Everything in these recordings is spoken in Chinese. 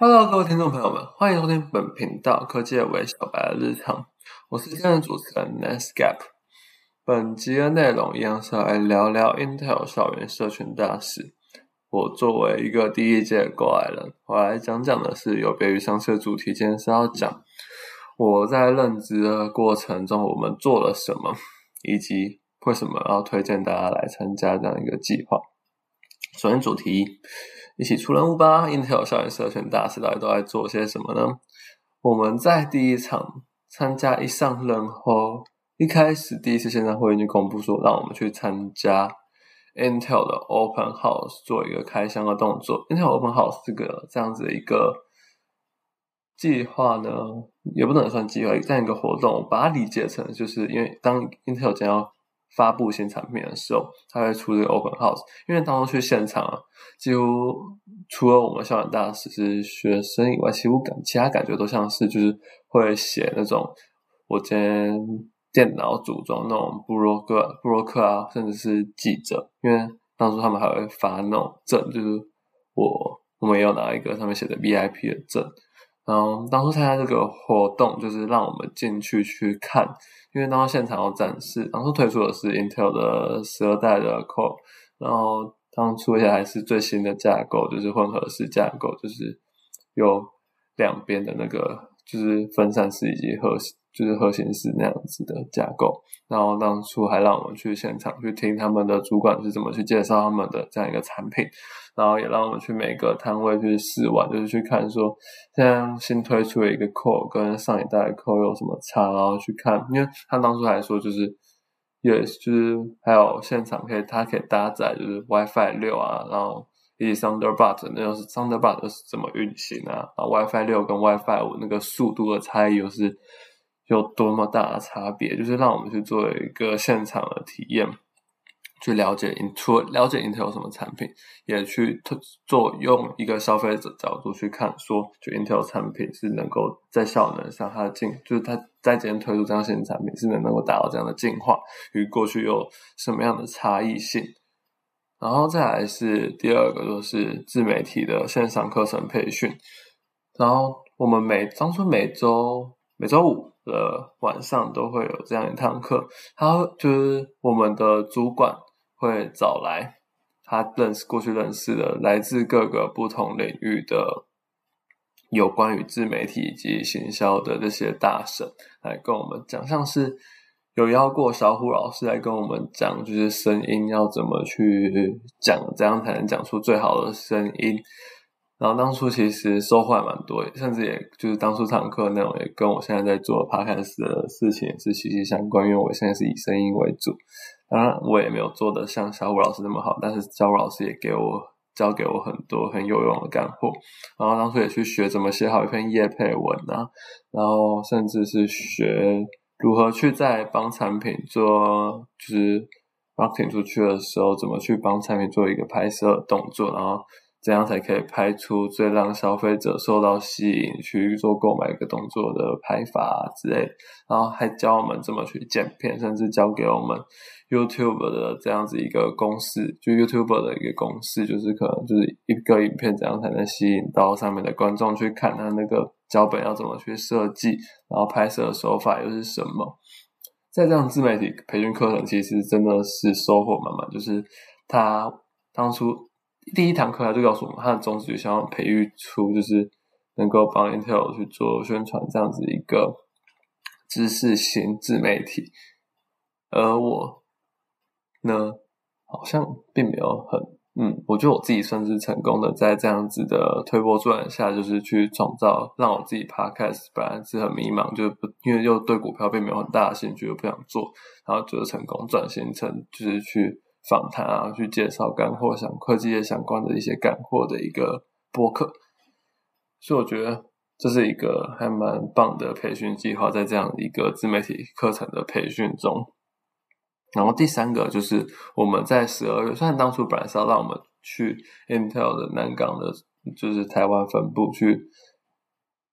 Hello，各位听众朋友们，欢迎收听本频道科技为小白的日常。我是今天的主持人 Nesgap。本集的内容一样是来聊聊 Intel 校园社群大事。我作为一个第一届过来人，我来讲讲的是有别于上次的主题，今天是要讲我在任职的过程中我们做了什么，以及为什么要推荐大家来参加这样一个计划。首先，主题。一起出任务吧！Intel 校园社群大使到底都在做些什么呢？我们在第一场参加一上任后，一开始第一次线上会议就公布说，让我们去参加 Intel 的 Open House 做一个开箱的动作。Intel Open House 这个这样子的一个计划呢，也不能算计划，这样一个活动，把它理解成就是因为当 Intel 将要发布新产品的时候，他会出这个 Open House。因为当初去现场啊，几乎除了我们校园大使是学生以外，几乎感其他感觉都像是就是会写那种我今天电脑组装那种布洛克、布洛克啊，甚至是记者。因为当初他们还会发那种证，就是我我们也有拿一个上面写的 VIP 的证。然后当初参加这个活动，就是让我们进去去看。因为当时现场有展示，当初推出的是 Intel 的十二代的 Core，然后当初也还是最新的架构，就是混合式架构，就是有两边的那个就是分散式以及核心。就是核心是那样子的架构，然后当初还让我们去现场去听他们的主管是怎么去介绍他们的这样一个产品，然后也让我们去每个摊位去试玩，就是去看说现在新推出的一个 Core 跟上一代的 Core 有什么差，然后去看，因为他当初还说就是也就是还有现场可以它可以搭载就是 WiFi 六啊，然后以及 Thunderbolt 那又是 Thunderbolt 是怎么运行啊，然后 WiFi 六跟 WiFi 五那个速度的差异又是。有多么大的差别，就是让我们去做一个现场的体验，去了解 Intel 了解 Intel 有什么产品，也去做用一个消费者角度去看，说就 Intel 产品是能够在效能上它进，就是它在今天推出这样新产品是能能够达到这样的进化，与过去有什么样的差异性。然后再来是第二个，就是自媒体的线上课程培训。然后我们每当初每周每周五。的晚上都会有这样一堂课，他就是我们的主管会找来他认识过去认识的来自各个不同领域的有关于自媒体以及行销的这些大神来跟我们讲，像是有邀过小虎老师来跟我们讲，就是声音要怎么去讲，怎样才能讲出最好的声音。然后当初其实收获还蛮多，甚至也就是当初上课内容也跟我现在在做 podcast 的事情是息息相关，因为我现在是以声音为主。当然我也没有做的像小虎老师那么好，但是小虎老师也给我教给我很多很有用的干货。然后当初也去学怎么写好一篇页配文啊，然后甚至是学如何去在帮产品做就是 marketing 出去的时候，怎么去帮产品做一个拍摄动作，然后。怎样才可以拍出最让消费者受到吸引去做购买一个动作的拍法之类，然后还教我们怎么去剪片，甚至教给我们 YouTube 的这样子一个公式，就 YouTube 的一个公式，就是可能就是一个影片怎样才能吸引到上面的观众去看，它那个脚本要怎么去设计，然后拍摄的手法又是什么，在这样自媒体培训课程，其实真的是收获满满，就是他当初。第一堂课他就告诉我们，他的宗旨就想要培育出就是能够帮 Intel 去做宣传这样子一个知识型自媒体，而我呢，好像并没有很嗯，我觉得我自己算是成功的，在这样子的推波助澜下，就是去创造让我自己 Podcast 本来是很迷茫，就是不因为又对股票并没有很大的兴趣，又不想做，然后就是成功转型成就是去。访谈啊，去介绍干货，像科技业相关的一些干货的一个播客，所以我觉得这是一个还蛮棒的培训计划，在这样一个自媒体课程的培训中。然后第三个就是我们在十二月，虽然当初本来是要让我们去 Intel 的南港的，就是台湾分部去，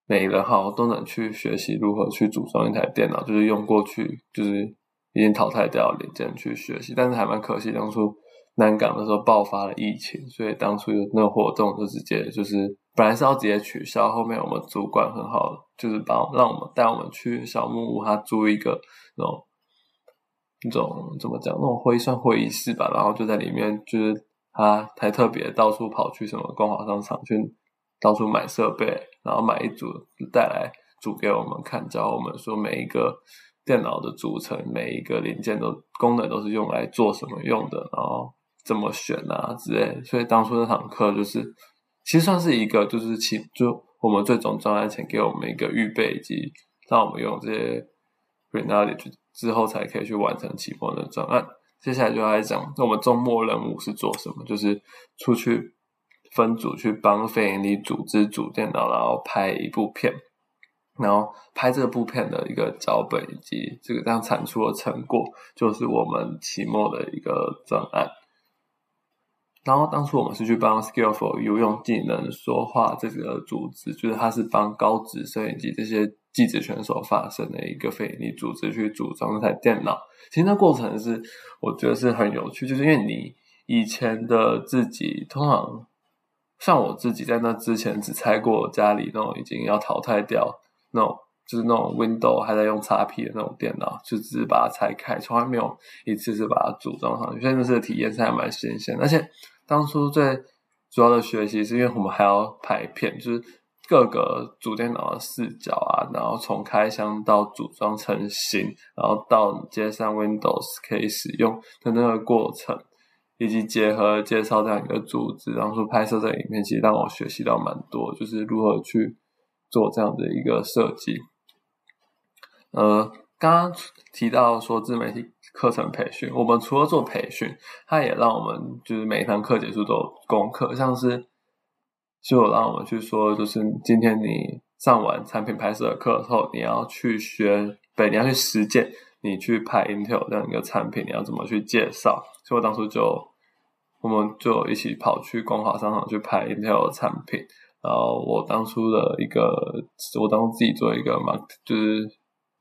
每个号都能去学习如何去组装一台电脑，就是用过去就是。已经淘汰掉零件去学习，但是还蛮可惜，当初南港的时候爆发了疫情，所以当初有那个活动就直接就是本来是要直接取消，后面我们主管很好，就是帮让我们带我们去小木屋，他租一个那种那种怎么讲那种会算会议室吧，然后就在里面，就是他还特别到处跑去什么光华商场去到处买设备，然后买一组带来组给我们看，教我们说每一个。电脑的组成，每一个零件都功能都是用来做什么用的，然后怎么选啊之类。所以当初那堂课就是，其实算是一个就是期就我们最终专案前给我们一个预备，以及让我们用这些 knowledge 之后才可以去完成期末的专案。接下来就来讲，那我们周末任务是做什么？就是出去分组去帮非营利组织组电脑，然后拍一部片。然后拍这部片的一个脚本以及这个这样产出的成果，就是我们期末的一个专案。然后当初我们是去帮 Skillful 有用技能说话这个组织，就是它是帮高职生以及这些记者选手发声的一个非营利组织去组装那台电脑。其实那过程是我觉得是很有趣，就是因为你以前的自己通常像我自己在那之前只拆过家里那种已经要淘汰掉。那种就是那种 Window 还在用 XP 的那种电脑，就只是把它拆开，从来没有一次是把它组装上去。现在这个体验是还蛮新鲜，而且当初最主要的学习是因为我们还要拍片，就是各个主电脑的视角啊，然后从开箱到组装成型，然后到接上 Windows 可以使用的那个过程，以及结合介绍这样一个组织，然后拍摄这影片，其实让我学习到蛮多，就是如何去。做这样的一个设计，呃，刚刚提到说自媒体课程培训，我们除了做培训，它也让我们就是每一堂课结束都有功课，像是就让我们去说，就是今天你上完产品拍摄的课后，你要去学，对，你要去实践，你去拍 Intel 这样一个产品，你要怎么去介绍？所以我当初就我们就一起跑去光华商场去拍 Intel 的产品。然后我当初的一个，我当初自己做一个 mark，就是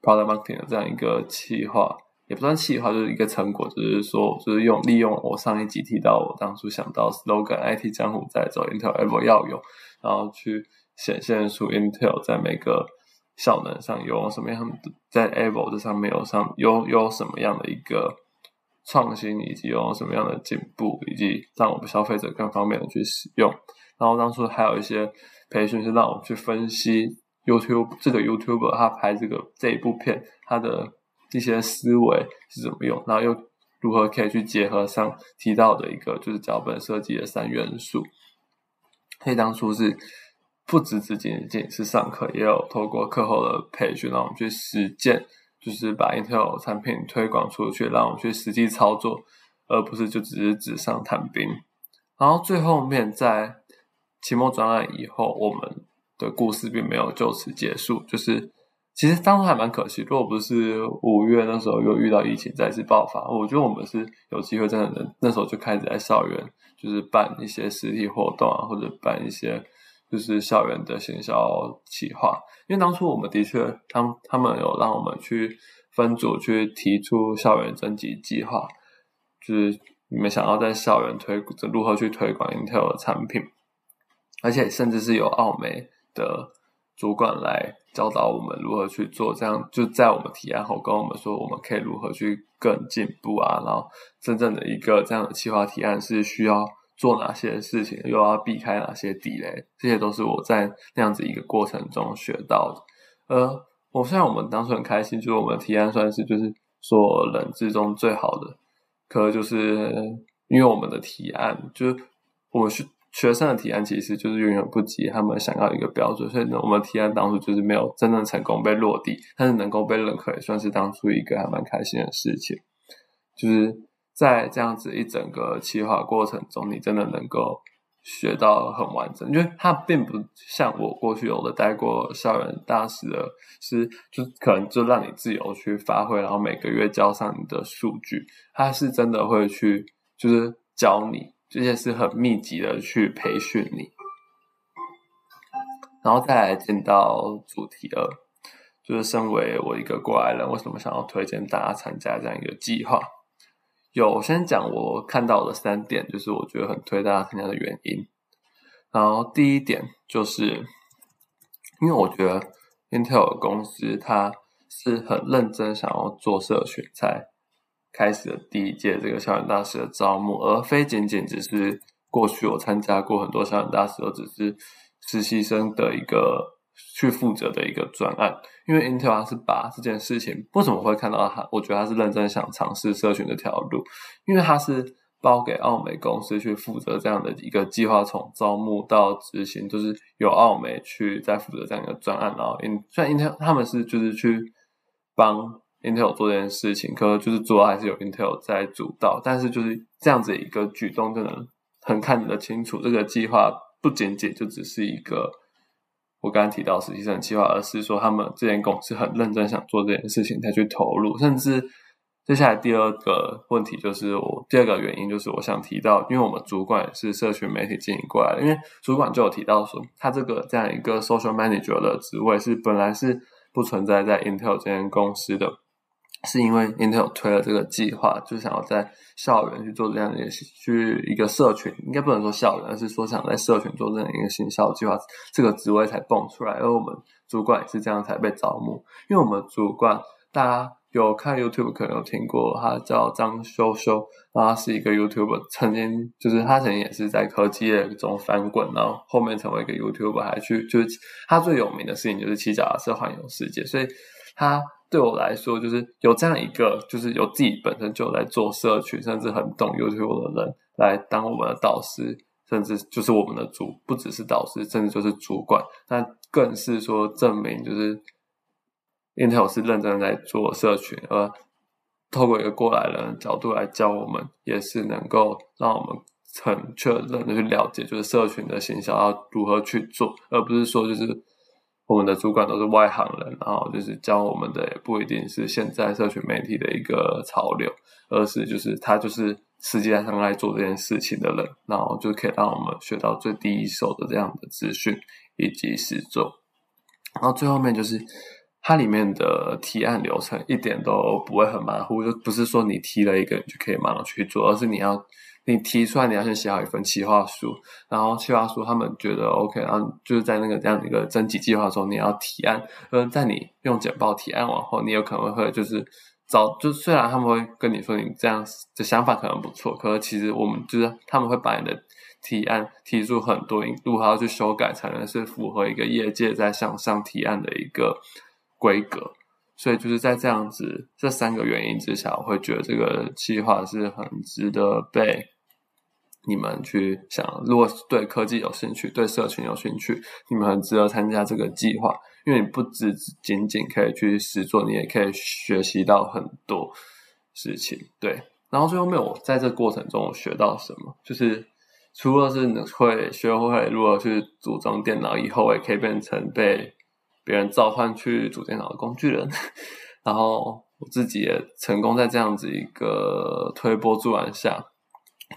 product marketing 的这样一个企划，也不算企划，就是一个成果，就是说，就是用利用我上一集提到我当初想到 slogan，IT 江湖在走，Intel ever 要有，然后去显现出 Intel 在每个效能上有什么样的，在 ever 这上面有上有有什么样的一个创新，以及有什么样的进步，以及让我们消费者更方便的去使用。然后当初还有一些培训是让我们去分析 YouTube 这个 YouTuber 他拍这个这一部片他的一些思维是怎么用，然后又如何可以去结合上提到的一个就是脚本设计的三元素。所以当初是不只只仅仅是上课，也有透过课后的培训让我们去实践，就是把 Intel 产品推广出去，让我们去实际操作，而不是就只是纸上谈兵。然后最后面在。期末专案以后，我们的故事并没有就此结束。就是其实当初还蛮可惜，如果不是五月那时候又遇到疫情再次爆发，我觉得我们是有机会真的能那时候就开始在校园，就是办一些实体活动啊，或者办一些就是校园的行销企划。因为当初我们的确，他们他们有让我们去分组去提出校园征集计划，就是你们想要在校园推如何去推广 Intel 的产品。而且甚至是有澳美的主管来教导我们如何去做，这样就在我们提案后跟我们说，我们可以如何去更进步啊。然后真正的一个这样的企划提案是需要做哪些事情，又要避开哪些地雷，这些都是我在那样子一个过程中学到的。呃，我虽然我们当初很开心，就是我们提案算是就是所人之中最好的，可就是因为我们的提案就是我是。学生的提案其实就是远远不及他们想要一个标准，所以呢，我们提案当初就是没有真正成功被落地，但是能够被认可，也算是当初一个还蛮开心的事情。就是在这样子一整个企划过程中，你真的能够学到很完整，因为它并不像我过去有的待过校园大使的，是就可能就让你自由去发挥，然后每个月交上你的数据，它是真的会去就是教你。这些是很密集的去培训你，然后再来进到主题二，就是身为我一个过来人，为什么想要推荐大家参加这样一个计划？有先讲我看到的三点，就是我觉得很推大家参加的原因。然后第一点就是，因为我觉得 Intel 公司它是很认真想要做社群，才开始了第一届这个校园大使的招募，而非仅仅只是过去我参加过很多校园大使，都只是实习生的一个去负责的一个专案。因为 Intel 它是把这件事情，为什么会看到它？我觉得它是认真想尝试社群这条路，因为它是。包给奥美公司去负责这样的一个计划，从招募到执行，就是由奥美去在负责这样一个专案。然后，in 虽然 Intel 他们是就是去帮 Intel 做这件事情，可就是主要还是有 Intel 在主导。但是就是这样子一个举动，就能很看得清楚，这个计划不仅仅就只是一个我刚刚提到实习生计划，而是说他们这间公司很认真想做这件事情才去投入，甚至。接下来第二个问题就是我第二个原因就是我想提到，因为我们主管也是社群媒体经营过来的，因为主管就有提到说，他这个这样一个 social manager 的职位是本来是不存在在 Intel 这间公司的，是因为 Intel 推了这个计划，就想要在校园去做这样的去一个社群，应该不能说校园，而是说想在社群做这样一个行销计划，这个职位才蹦出来，而我们主管也是这样才被招募，因为我们主管大家。有看 YouTube 可能有听过，他叫张修修，然后他是一个 YouTuber，曾经就是他曾经也是在科技业中翻滚，然后后面成为一个 YouTuber，还去就是他最有名的事情就是骑脚踏车环游世界，所以他对我来说就是有这样一个就是有自己本身就在做社群，甚至很懂 YouTube 的人来当我们的导师，甚至就是我们的主，不只是导师，甚至就是主管，那更是说证明就是。Intel 是认真在做社群，而透过一个过来人的角度来教我们，也是能够让我们很确认的去了解，就是社群的行销要如何去做，而不是说就是我们的主管都是外行人，然后就是教我们的也不一定是现在社群媒体的一个潮流，而是就是他就是实际上来做这件事情的人，然后就可以让我们学到最第一手的这样的资讯以及实做，然后最后面就是。它里面的提案流程一点都不会很马虎，就不是说你提了一个你就可以马上去做，而是你要你提出来，你要先写好一份企划书，然后企划书他们觉得 OK，然后就是在那个这样的一个征集计划中，你要提案，而在你用简报提案完后，你有可能会就是找，就虽然他们会跟你说你这样的想法可能不错，可是其实我们就是他们会把你的提案提出很多，如何要去修改才能是符合一个业界在向上提案的一个。规格，所以就是在这样子这三个原因之下，我会觉得这个计划是很值得被你们去想。如果对科技有兴趣，对社群有兴趣，你们很值得参加这个计划，因为你不只仅仅可以去实做，你也可以学习到很多事情。对，然后最后面我在这过程中学到什么，就是除了是会学会如何去组装电脑，以后也可以变成被。别人召唤去组电脑的工具人，然后我自己也成功在这样子一个推波助澜下，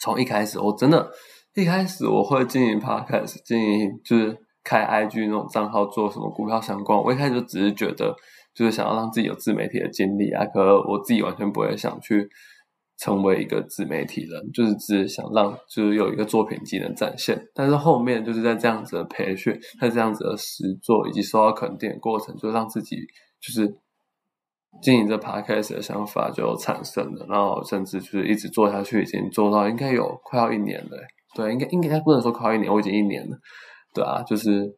从一开始我真的，一开始我会经营 podcast，经营就是开 IG 那种账号做什么股票相关，我一开始就只是觉得就是想要让自己有自媒体的经历啊，可我自己完全不会想去。成为一个自媒体人，就是只想让就是有一个作品技能展现，但是后面就是在这样子的培训，在这样子的实作以及受到肯定的过程，就让自己就是经营这 podcast 的想法就产生了，然后甚至就是一直做下去，已经做到应该有快要一年了，对，应该应该不能说快要一年，我已经一年了，对啊，就是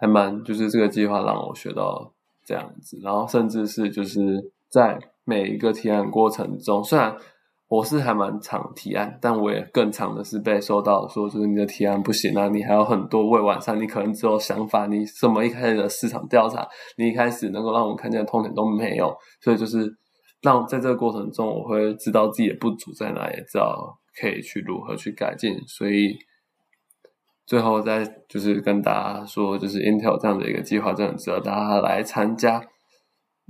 还蛮就是这个计划让我学到这样子，然后甚至是就是在。每一个提案过程中，虽然我是还蛮常提案，但我也更常的是被收到说，就是你的提案不行啊，你还有很多未完善，你可能只有想法，你什么一开始的市场调查，你一开始能够让我们看见的痛点都没有，所以就是让在这个过程中，我会知道自己的不足在哪，也知道可以去如何去改进，所以最后再就是跟大家说，就是 Intel 这样的一个计划，真的值得大家来参加。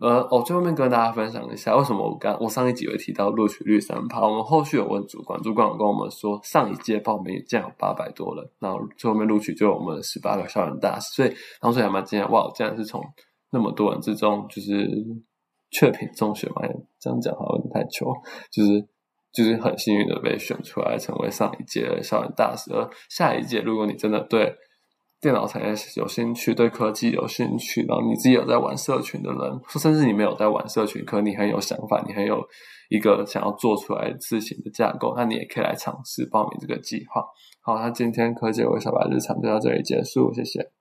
呃，我最后面跟大家分享一下，为什么我刚我上一集有提到录取率三趴，我们后续有问主管，主管有跟我们说，上一届报名竟然有八百多人，然后最后面录取就我们十八个校园大使，所以当时还蛮惊讶，哇，竟然是从那么多人之中，就是确品中选嘛，这样讲好像有点太糗，就是就是很幸运的被选出来成为上一届的校园大使。而下一届，如果你真的对电脑产业有兴趣，对科技有兴趣，然后你自己有在玩社群的人，甚至你没有在玩社群，可你很有想法，你很有一个想要做出来事情的架构，那你也可以来尝试报名这个计划。好，那今天科技微小白日常就到这里结束，谢谢。